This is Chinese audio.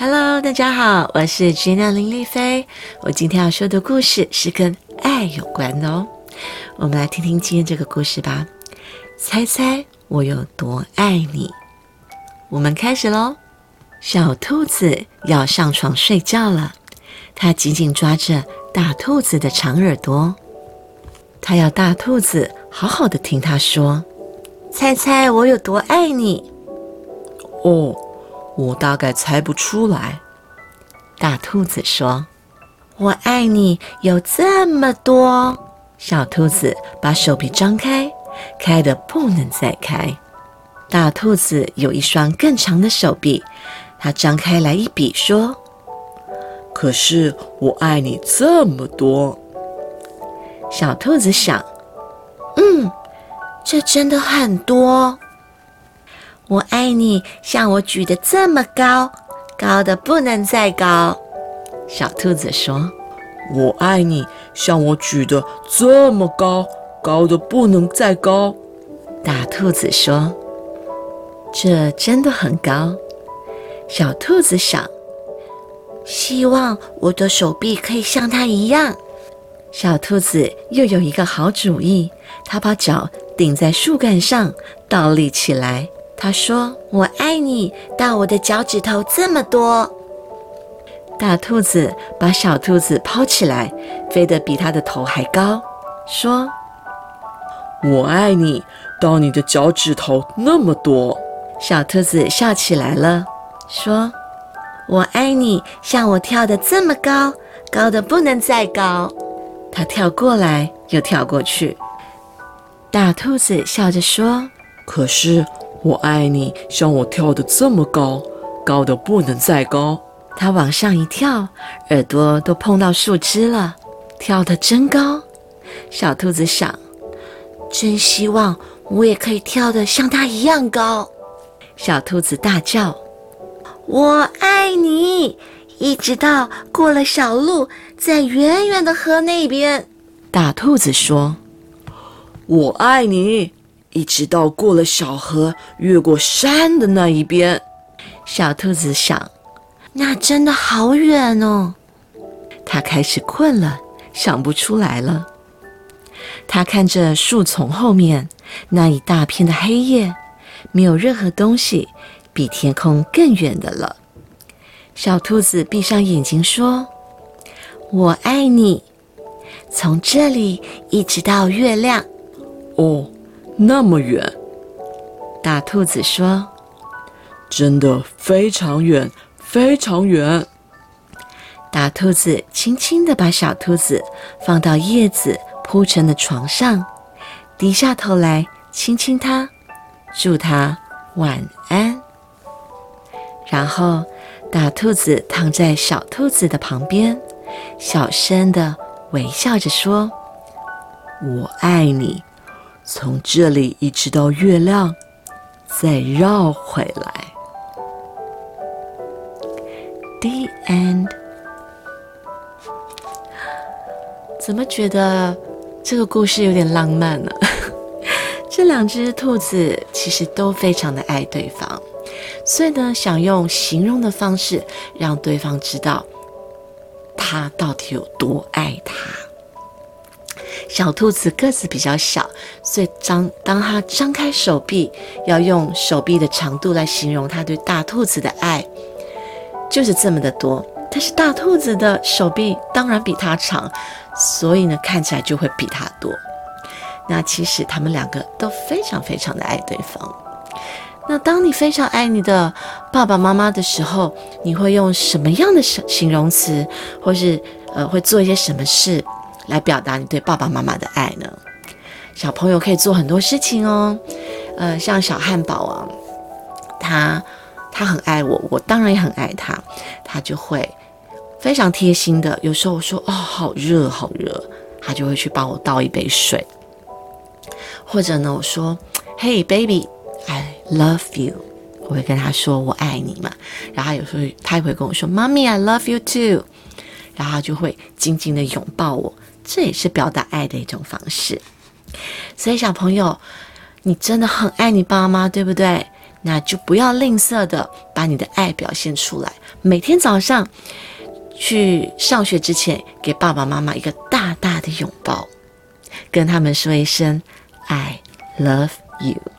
Hello，大家好，我是 Gina 林丽菲。我今天要说的故事是跟爱有关的哦。我们来听听今天这个故事吧。猜猜我有多爱你？我们开始喽。小兔子要上床睡觉了，它紧紧抓着大兔子的长耳朵，它要大兔子好好的听它说：“猜猜我有多爱你？”哦，我大概猜不出来。大兔子说：“我爱你有这么多。”小兔子把手臂张开，开的不能再开。大兔子有一双更长的手臂。它张开来一比，说：“可是我爱你这么多。”小兔子想：“嗯，这真的很多。我爱你，像我举得这么高，高的不能再高。”小兔子说：“我爱你，像我举得这么高，高的不能再高。”大兔子说：“这真的很高。”小兔子想：“希望我的手臂可以像它一样。”小兔子又有一个好主意，它把脚顶在树干上，倒立起来。它说：“我爱你，到我的脚趾头这么多。”大兔子把小兔子抛起来，飞得比它的头还高，说：“我爱你，到你的脚趾头那么多。”小兔子笑起来了。说：“我爱你，像我跳的这么高，高的不能再高。”它跳过来又跳过去。大兔子笑着说：“可是我爱你，像我跳的这么高，高的不能再高。”他往上一跳，耳朵都碰到树枝了，跳得真高。小兔子想：“真希望我也可以跳得像它一样高。”小兔子大叫。我爱你，一直到过了小路，在远远的河那边。大兔子说：“我爱你，一直到过了小河，越过山的那一边。”小兔子想：“那真的好远哦。”它开始困了，想不出来了。它看着树丛后面那一大片的黑夜，没有任何东西。比天空更远的了。小兔子闭上眼睛说：“我爱你，从这里一直到月亮。”哦，那么远。大兔子说：“真的非常远，非常远。”大兔子轻轻地把小兔子放到叶子铺成的床上，低下头来亲亲它，祝它晚安。然后，大兔子躺在小兔子的旁边，小声的微笑着说：“我爱你，从这里一直到月亮，再绕回来。” The end。怎么觉得这个故事有点浪漫呢？这两只兔子其实都非常的爱对方。所以呢，想用形容的方式让对方知道他到底有多爱他。小兔子个子比较小，所以张当他张开手臂，要用手臂的长度来形容他对大兔子的爱，就是这么的多。但是大兔子的手臂当然比它长，所以呢，看起来就会比它多。那其实他们两个都非常非常的爱对方。那当你非常爱你的爸爸妈妈的时候，你会用什么样的形容词，或是呃会做一些什么事来表达你对爸爸妈妈的爱呢？小朋友可以做很多事情哦，呃，像小汉堡啊，他他很爱我，我当然也很爱他，他就会非常贴心的。有时候我说哦好热好热，他就会去帮我倒一杯水，或者呢我说嘿 baby。I love you，我会跟他说我爱你嘛，然后有时候他也会跟我说妈咪 I love you too，然后他就会紧紧的拥抱我，这也是表达爱的一种方式。所以小朋友，你真的很爱你爸妈，对不对？那就不要吝啬的把你的爱表现出来。每天早上去上学之前，给爸爸妈妈一个大大的拥抱，跟他们说一声 “I love you”。